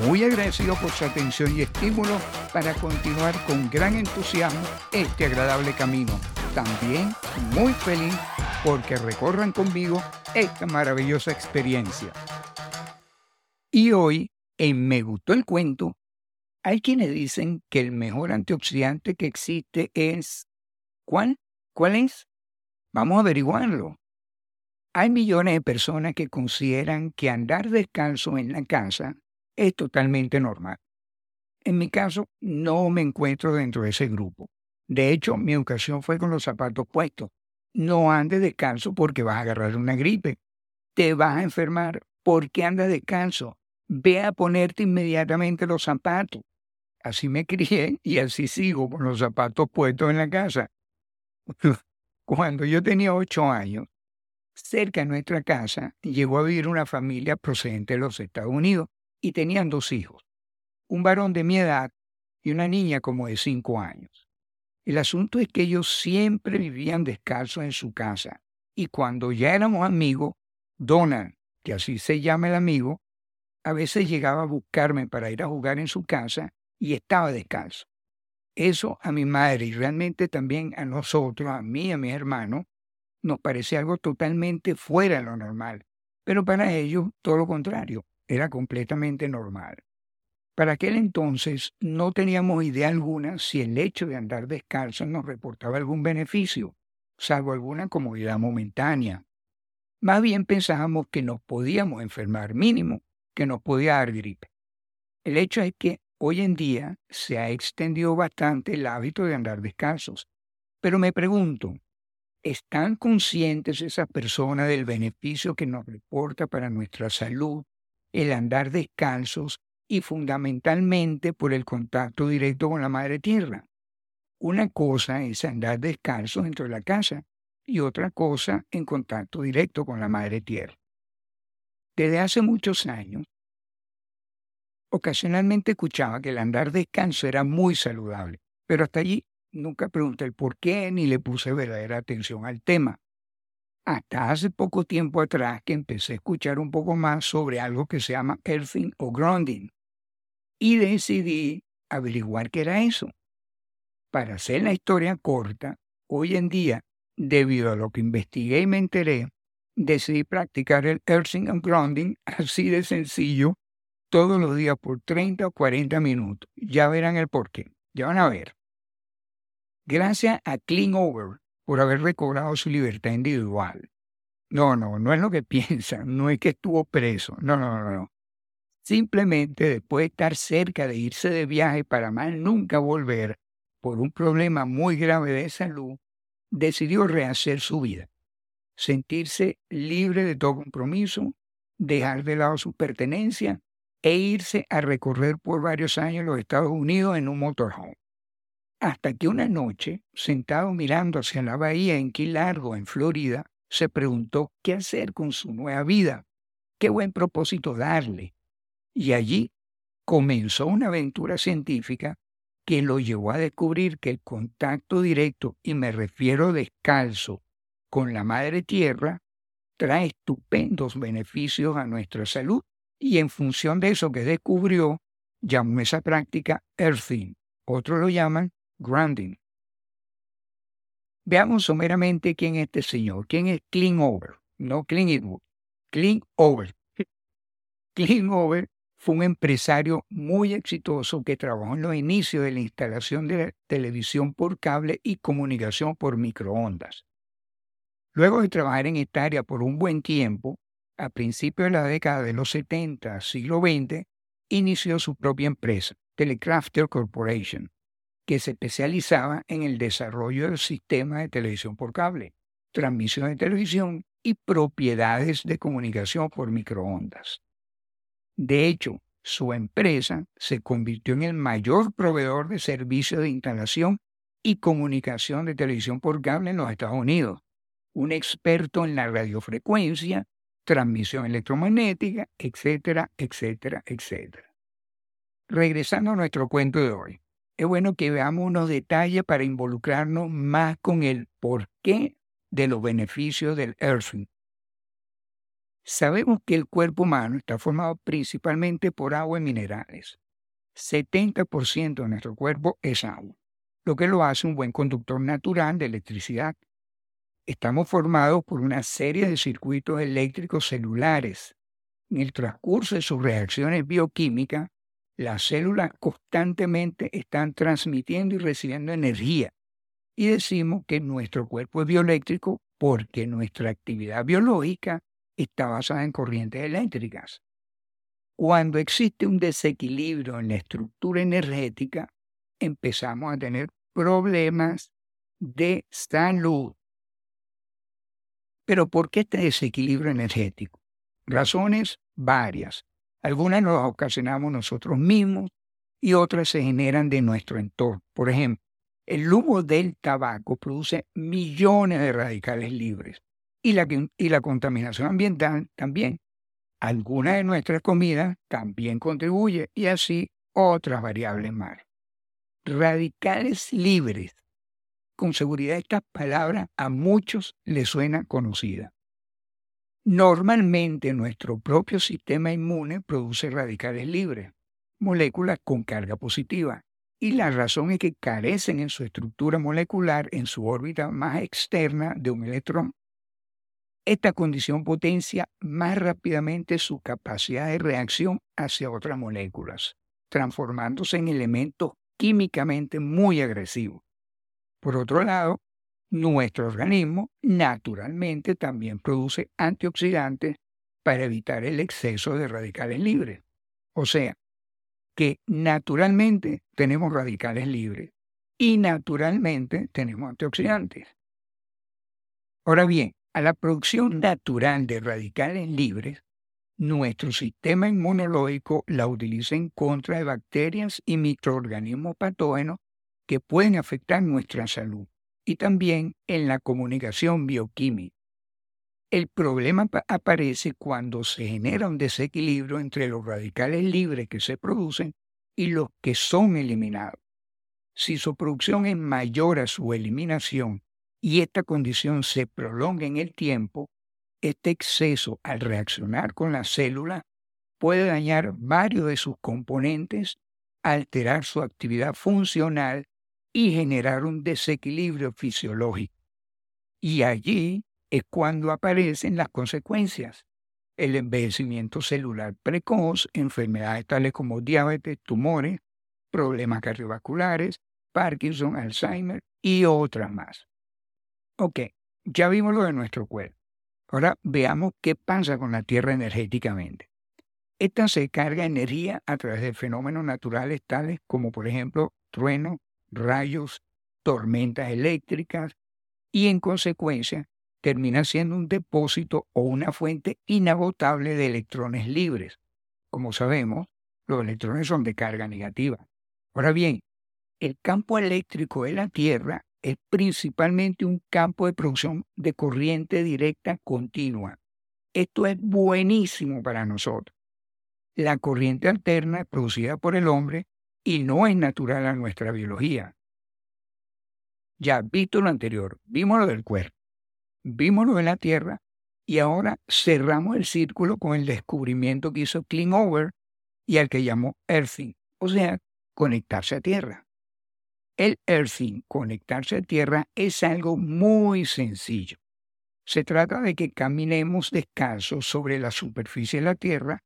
muy agradecido por su atención y estímulo para continuar con gran entusiasmo este agradable camino. También muy feliz porque recorran conmigo esta maravillosa experiencia. Y hoy, en Me gustó el cuento, hay quienes dicen que el mejor antioxidante que existe es... ¿Cuál? ¿Cuál es? Vamos a averiguarlo. Hay millones de personas que consideran que andar descalzo en la casa es totalmente normal. En mi caso, no me encuentro dentro de ese grupo. De hecho, mi educación fue con los zapatos puestos. No andes descalzo porque vas a agarrar una gripe. Te vas a enfermar porque andas descalzo. Ve a ponerte inmediatamente los zapatos. Así me crié y así sigo con los zapatos puestos en la casa. Cuando yo tenía ocho años, cerca de nuestra casa llegó a vivir una familia procedente de los Estados Unidos y tenían dos hijos, un varón de mi edad y una niña como de cinco años. El asunto es que ellos siempre vivían descalzos en su casa y cuando ya éramos amigos, Donald, que así se llama el amigo, a veces llegaba a buscarme para ir a jugar en su casa y estaba descalzo. Eso a mi madre y realmente también a nosotros, a mí y a mis hermanos, nos parecía algo totalmente fuera de lo normal, pero para ellos todo lo contrario era completamente normal. Para aquel entonces no teníamos idea alguna si el hecho de andar descalzo nos reportaba algún beneficio, salvo alguna comodidad momentánea. Más bien pensábamos que nos podíamos enfermar mínimo, que nos podía dar gripe. El hecho es que hoy en día se ha extendido bastante el hábito de andar descalzos. Pero me pregunto, ¿están conscientes esas personas del beneficio que nos reporta para nuestra salud el andar descalzos y fundamentalmente por el contacto directo con la madre tierra. Una cosa es andar descalzos dentro de la casa y otra cosa en contacto directo con la madre tierra. Desde hace muchos años, ocasionalmente escuchaba que el andar descalzo era muy saludable, pero hasta allí nunca pregunté el por qué ni le puse verdadera atención al tema hasta hace poco tiempo atrás que empecé a escuchar un poco más sobre algo que se llama earthing o grounding y decidí averiguar qué era eso. Para hacer la historia corta, hoy en día, debido a lo que investigué y me enteré, decidí practicar el earthing and grounding así de sencillo todos los días por 30 o 40 minutos. Ya verán el porqué. Ya van a ver. Gracias a Clean Over, por haber recobrado su libertad individual. No, no, no es lo que piensan, no es que estuvo preso, no, no, no, no. Simplemente después de estar cerca de irse de viaje para más nunca volver por un problema muy grave de salud, decidió rehacer su vida, sentirse libre de todo compromiso, dejar de lado su pertenencia e irse a recorrer por varios años los Estados Unidos en un motorhome hasta que una noche, sentado mirando hacia la bahía en Key Largo, en Florida, se preguntó qué hacer con su nueva vida, qué buen propósito darle. Y allí comenzó una aventura científica que lo llevó a descubrir que el contacto directo, y me refiero descalzo, con la madre tierra, trae estupendos beneficios a nuestra salud y en función de eso que descubrió, llamó esa práctica earthing. Otros lo llaman grounding. Veamos someramente quién es este señor. ¿Quién es Clean Over? No Clean Eastwood. Clean Over. Clean Over fue un empresario muy exitoso que trabajó en los inicios de la instalación de televisión por cable y comunicación por microondas. Luego de trabajar en esta área por un buen tiempo, a principios de la década de los 70, siglo XX, inició su propia empresa, Telecrafter Corporation, que se especializaba en el desarrollo del sistema de televisión por cable, transmisión de televisión y propiedades de comunicación por microondas. De hecho, su empresa se convirtió en el mayor proveedor de servicios de instalación y comunicación de televisión por cable en los Estados Unidos, un experto en la radiofrecuencia, transmisión electromagnética, etcétera, etcétera, etcétera. Regresando a nuestro cuento de hoy, es bueno que veamos unos detalles para involucrarnos más con el porqué de los beneficios del earthing. Sabemos que el cuerpo humano está formado principalmente por agua y minerales. 70% de nuestro cuerpo es agua, lo que lo hace un buen conductor natural de electricidad. Estamos formados por una serie de circuitos eléctricos celulares. En el transcurso de sus reacciones bioquímicas, las células constantemente están transmitiendo y recibiendo energía. Y decimos que nuestro cuerpo es bioeléctrico porque nuestra actividad biológica está basada en corrientes eléctricas. Cuando existe un desequilibrio en la estructura energética, empezamos a tener problemas de salud. Pero ¿por qué este desequilibrio energético? Razones varias. Algunas nos ocasionamos nosotros mismos y otras se generan de nuestro entorno. Por ejemplo, el humo del tabaco produce millones de radicales libres y la, contaminación ambiental también. Algunas de nuestras comidas también contribuye y así otras variables más. Radicales libres. Con seguridad esta palabra a muchos les suena conocida. Normalmente nuestro propio sistema inmune produce radicales libres, moléculas con carga positiva, y la razón es que carecen en su estructura molecular en su órbita más externa de un electrón. Esta condición potencia más rápidamente su capacidad de reacción hacia otras moléculas, transformándose en elementos químicamente muy agresivos. Por otro lado, nuestro organismo naturalmente también produce antioxidantes para evitar el exceso de radicales libres. O sea, que naturalmente tenemos radicales libres y naturalmente tenemos antioxidantes. Ahora bien, a la producción natural de radicales libres, nuestro sistema inmunológico la utiliza en contra de bacterias y microorganismos patógenos que pueden afectar nuestra salud y también en la comunicación bioquímica. El problema aparece cuando se genera un desequilibrio entre los radicales libres que se producen y los que son eliminados. Si su producción es mayor a su eliminación y esta condición se prolonga en el tiempo, este exceso al reaccionar con la célula puede dañar varios de sus componentes, alterar su actividad funcional y generar un desequilibrio fisiológico. Y allí es cuando aparecen las consecuencias. El envejecimiento celular precoz, enfermedades tales como diabetes, tumores, problemas cardiovasculares, Parkinson, Alzheimer y otras más. Ok, ya vimos lo de nuestro cuerpo. Ahora veamos qué pasa con la Tierra energéticamente. Esta se carga energía a través de fenómenos naturales tales como, por ejemplo, truenos, rayos, tormentas eléctricas y, en consecuencia, termina siendo un depósito o una fuente inagotable de electrones libres. Como sabemos, los electrones son de carga negativa. Ahora bien, el campo eléctrico de la Tierra es principalmente un campo de producción de corriente directa continua. Esto es buenísimo para nosotros. La corriente alterna producida por el hombre y no es natural a nuestra biología. Ya visto lo anterior, vimos lo del cuerpo, vimos lo de la Tierra y ahora cerramos el círculo con el descubrimiento que hizo Over y al que llamó Earthing, o sea, conectarse a Tierra. El earthing, conectarse a tierra, es algo muy sencillo. Se trata de que caminemos descalzos sobre la superficie de la Tierra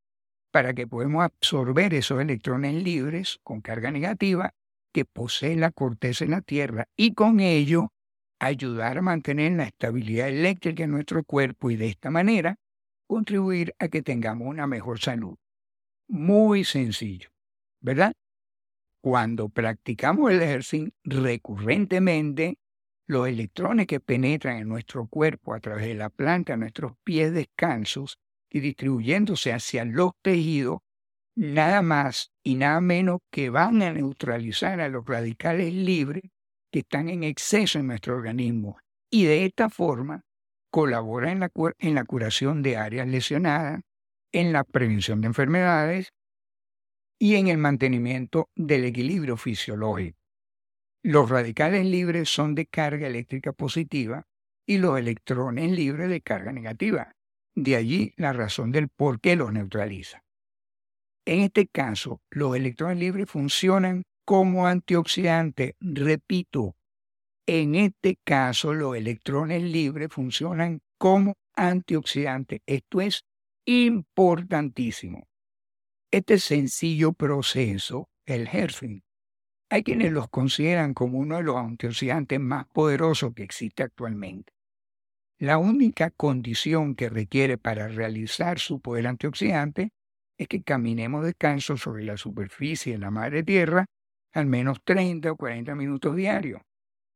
para que podamos absorber esos electrones libres con carga negativa que posee la corteza en la Tierra y con ello ayudar a mantener la estabilidad eléctrica en nuestro cuerpo y de esta manera contribuir a que tengamos una mejor salud. Muy sencillo, ¿verdad? Cuando practicamos el ejercicio recurrentemente, los electrones que penetran en nuestro cuerpo a través de la planta, nuestros pies descansos y distribuyéndose hacia los tejidos, nada más y nada menos que van a neutralizar a los radicales libres que están en exceso en nuestro organismo y de esta forma colabora en la, en la curación de áreas lesionadas, en la prevención de enfermedades y en el mantenimiento del equilibrio fisiológico. Los radicales libres son de carga eléctrica positiva y los electrones libres de carga negativa. De allí la razón del por qué los neutraliza. En este caso, los electrones libres funcionan como antioxidantes. Repito, en este caso los electrones libres funcionan como antioxidantes. Esto es importantísimo. Este sencillo proceso, el Herfing, hay quienes los consideran como uno de los antioxidantes más poderosos que existe actualmente. La única condición que requiere para realizar su poder antioxidante es que caminemos descanso sobre la superficie de la madre tierra al menos 30 o 40 minutos diarios.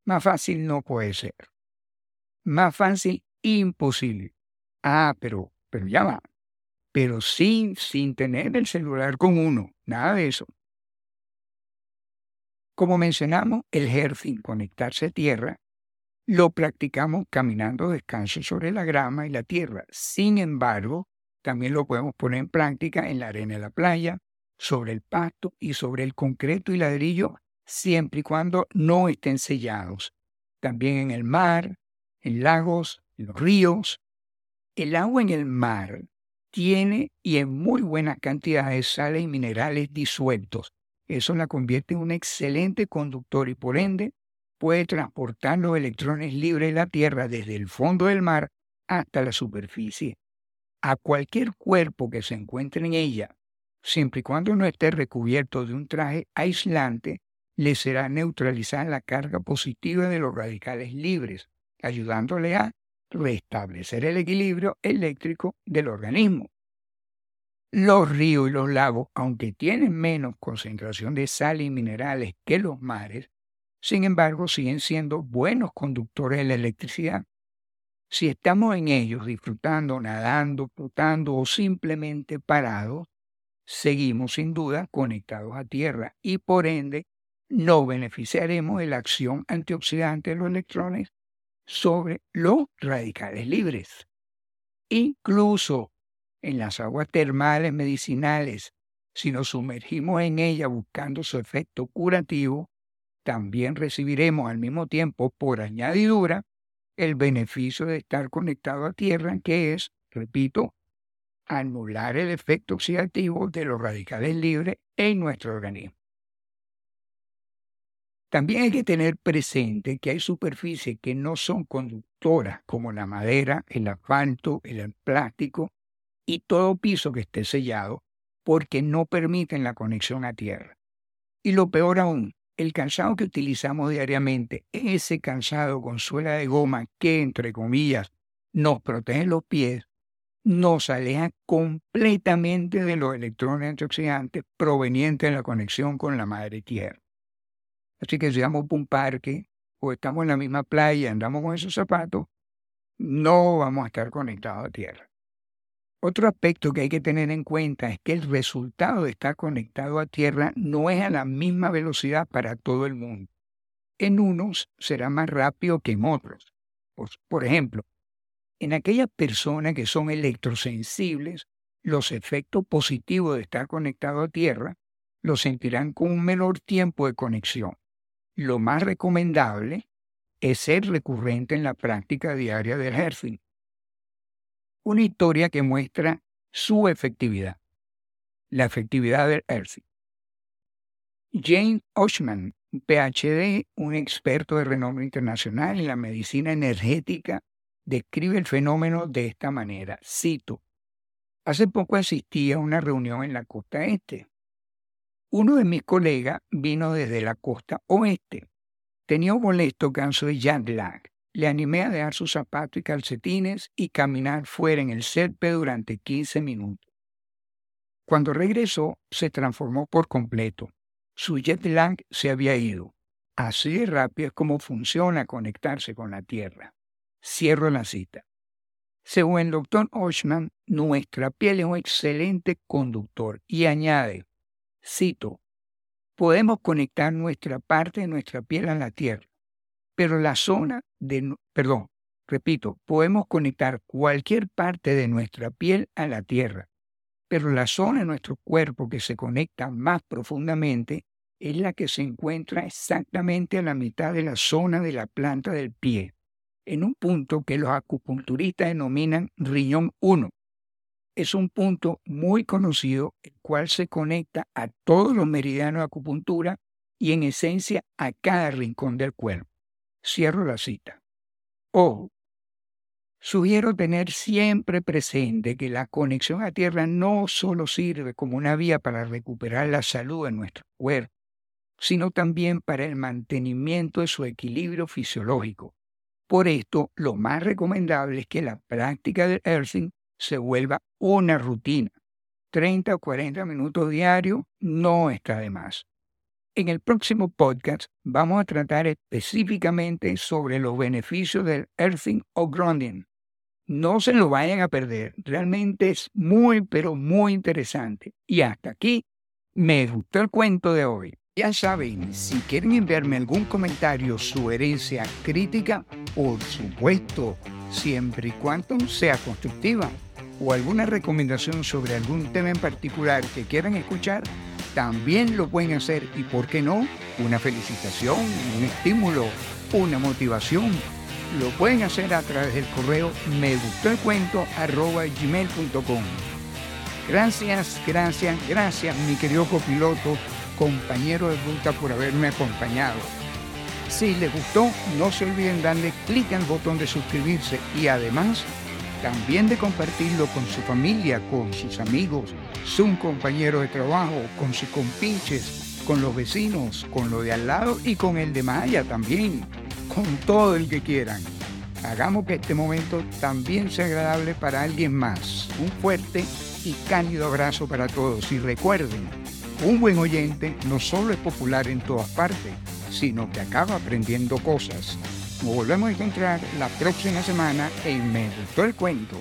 Más fácil no puede ser. Más fácil, imposible. Ah, pero, pero ya va. Pero sin, sin tener el celular con uno. Nada de eso. Como mencionamos, el herfing, conectarse a tierra, lo practicamos caminando descanso sobre la grama y la tierra. Sin embargo, también lo podemos poner en práctica en la arena de la playa, sobre el pasto y sobre el concreto y ladrillo, siempre y cuando no estén sellados. También en el mar, en lagos, en los ríos. El agua en el mar tiene y en muy buenas cantidades sales y minerales disueltos. Eso la convierte en un excelente conductor y por ende puede transportar los electrones libres de la Tierra desde el fondo del mar hasta la superficie a cualquier cuerpo que se encuentre en ella, siempre y cuando no esté recubierto de un traje aislante, le será neutralizar la carga positiva de los radicales libres, ayudándole a restablecer el equilibrio eléctrico del organismo. Los ríos y los lagos, aunque tienen menos concentración de sal y minerales que los mares, sin embargo siguen siendo buenos conductores de la electricidad si estamos en ellos disfrutando, nadando, flotando o simplemente parados, seguimos sin duda conectados a tierra y por ende no beneficiaremos de la acción antioxidante de los electrones sobre los radicales libres. Incluso en las aguas termales medicinales, si nos sumergimos en ellas buscando su efecto curativo, también recibiremos al mismo tiempo por añadidura el beneficio de estar conectado a tierra, que es, repito, anular el efecto oxidativo de los radicales libres en nuestro organismo. También hay que tener presente que hay superficies que no son conductoras, como la madera, el asfalto, el plástico y todo piso que esté sellado, porque no permiten la conexión a tierra. Y lo peor aún, el calzado que utilizamos diariamente, ese calzado con suela de goma que, entre comillas, nos protege los pies, nos aleja completamente de los electrones antioxidantes provenientes de la conexión con la madre tierra. Así que si vamos a un parque o estamos en la misma playa andamos con esos zapatos, no vamos a estar conectados a tierra. Otro aspecto que hay que tener en cuenta es que el resultado de estar conectado a Tierra no es a la misma velocidad para todo el mundo. En unos será más rápido que en otros. Por, ejemplo, en aquellas personas que son electrosensibles, los efectos positivos de estar conectado a Tierra los sentirán con un menor tiempo de conexión. Lo más recomendable es ser recurrente en la práctica diaria del ejercicio una historia que muestra su efectividad, la efectividad del ERSI. James Oshman, PhD, un experto de renombre internacional en la medicina energética, describe el fenómeno de esta manera. Cito, hace poco asistí a una reunión en la costa este. Uno de mis colegas vino desde la costa oeste. Tenía un molesto caso de jet lag le animé a dejar sus zapatos y calcetines y caminar fuera en el césped durante 15 minutos. Cuando regresó, se transformó por completo. Su jet lag se había ido. Así de rápido es como funciona conectarse con la Tierra. Cierro la cita. Según el doctor Oshman, nuestra piel es un excelente conductor y añade, cito, podemos conectar nuestra parte de nuestra piel a la tierra, pero la zona de, perdón, repito, podemos conectar cualquier parte de nuestra piel a la tierra, pero la zona de nuestro cuerpo que se conecta más profundamente es la que se encuentra exactamente a la mitad de la zona de la planta del pie, en un punto que los acupunturistas denominan riñón 1. Es un punto muy conocido, el cual se conecta a todos los meridianos de acupuntura y en esencia a cada rincón del cuerpo. Cierro la cita. Ojo, Sugiero tener siempre presente que la conexión a tierra no solo sirve como una vía para recuperar la salud de nuestro cuerpo, sino también para el mantenimiento de su equilibrio fisiológico. Por esto, lo más recomendable es que la práctica del earthing se vuelva una rutina. 30 o 40 minutos diarios no está de más. En el próximo podcast vamos a tratar específicamente sobre los beneficios del earthing o grounding. No se lo vayan a perder. Realmente es muy, pero muy interesante. Y hasta aquí me gustó el cuento de hoy. Ya saben, si quieren enviarme algún comentario, sugerencia, crítica, por supuesto, siempre y cuando sea constructiva, o alguna recomendación sobre algún tema en particular que quieran escuchar, también lo pueden hacer y, ¿por qué no? Una felicitación, un estímulo, una motivación. Lo pueden hacer a través del correo me gustó el cuento arroba gmail.com. Gracias, gracias, gracias, mi querido copiloto compañero de ruta por haberme acompañado. Si les gustó, no se olviden darle clic al botón de suscribirse y además también de compartirlo con su familia, con sus amigos, su compañero de trabajo, con sus compinches, con los vecinos, con lo de al lado y con el de Maya también, con todo el que quieran. Hagamos que este momento también sea agradable para alguien más. Un fuerte y cálido abrazo para todos y recuerden, un buen oyente no solo es popular en todas partes, sino que acaba aprendiendo cosas. Nos volvemos a encontrar la próxima semana en Me Gustó el Cuento.